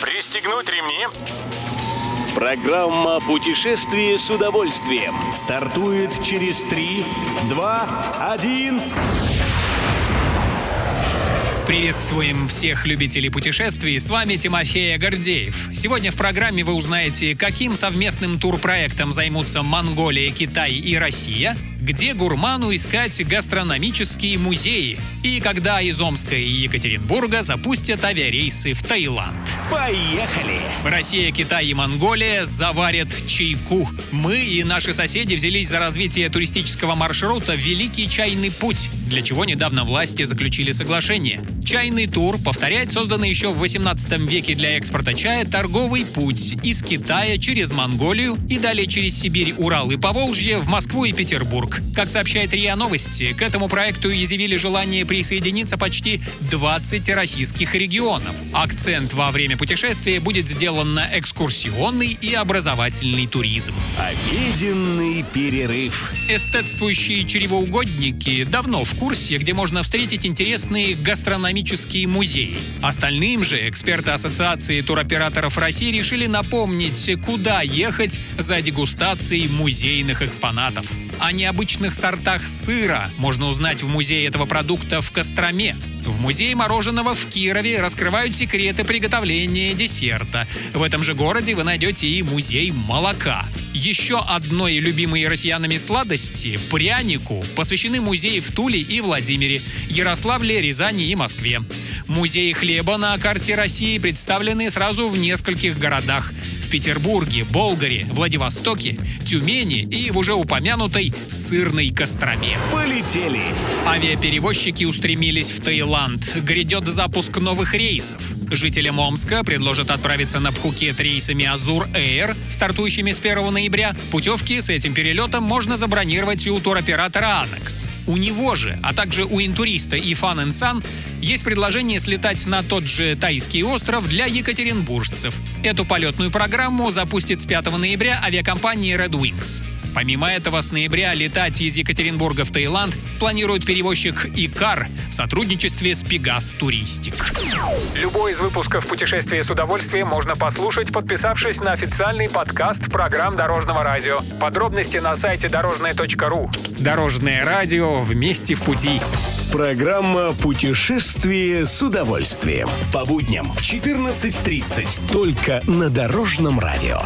Пристегнуть ремни. Программа «Путешествие с удовольствием» стартует через 3, 2, 1... Приветствуем всех любителей путешествий, с вами Тимофей Гордеев. Сегодня в программе вы узнаете, каким совместным турпроектом займутся Монголия, Китай и Россия, где гурману искать гастрономические музеи и когда из Омска и Екатеринбурга запустят авиарейсы в Таиланд. Поехали! Россия, Китай и Монголия заварят чайку. Мы и наши соседи взялись за развитие туристического маршрута «Великий чайный путь», для чего недавно власти заключили соглашение. Чайный тур повторяет созданный еще в 18 веке для экспорта чая торговый путь из Китая через Монголию и далее через Сибирь, Урал и Поволжье в Москву и Петербург. Как сообщает РИА Новости, к этому проекту изъявили желание присоединиться почти 20 российских регионов. Акцент во время путешествия будет сделан на экскурсионный и образовательный туризм. Обеденный перерыв. Эстетствующие чревоугодники давно в курсе, где можно встретить интересные гастрономические музеи. Остальным же эксперты Ассоциации туроператоров России решили напомнить, куда ехать за дегустацией музейных экспонатов. О необычных сортах сыра можно узнать в музее этого продукта в Костроме. В музее мороженого в Кирове раскрывают секреты приготовления десерта. В этом же городе вы найдете и музей молока. Еще одной любимой россиянами сладости – прянику – посвящены музеи в Туле и Владимире, Ярославле, Рязани и Москве. Музеи хлеба на карте России представлены сразу в нескольких городах – Петербурге, Болгаре, Владивостоке, Тюмени и в уже упомянутой сырной Костроме. Полетели! Авиаперевозчики устремились в Таиланд. Грядет запуск новых рейсов. Жителям Омска предложат отправиться на Пхукет рейсами Азур Air, стартующими с 1 ноября. Путевки с этим перелетом можно забронировать и у туроператора Анекс. У него же, а также у интуриста и Fun Sun есть предложение слетать на тот же Тайский остров для екатеринбуржцев. Эту полетную программу запустит с 5 ноября авиакомпания Red Wings. Помимо этого, с ноября летать из Екатеринбурга в Таиланд планирует перевозчик Икар в сотрудничестве с Пегас Туристик. Любой из выпусков «Путешествие с удовольствием» можно послушать, подписавшись на официальный подкаст программ Дорожного радио. Подробности на сайте дорожное.ру. Дорожное радио вместе в пути. Программа «Путешествие с удовольствием». По будням в 14.30. Только на Дорожном радио.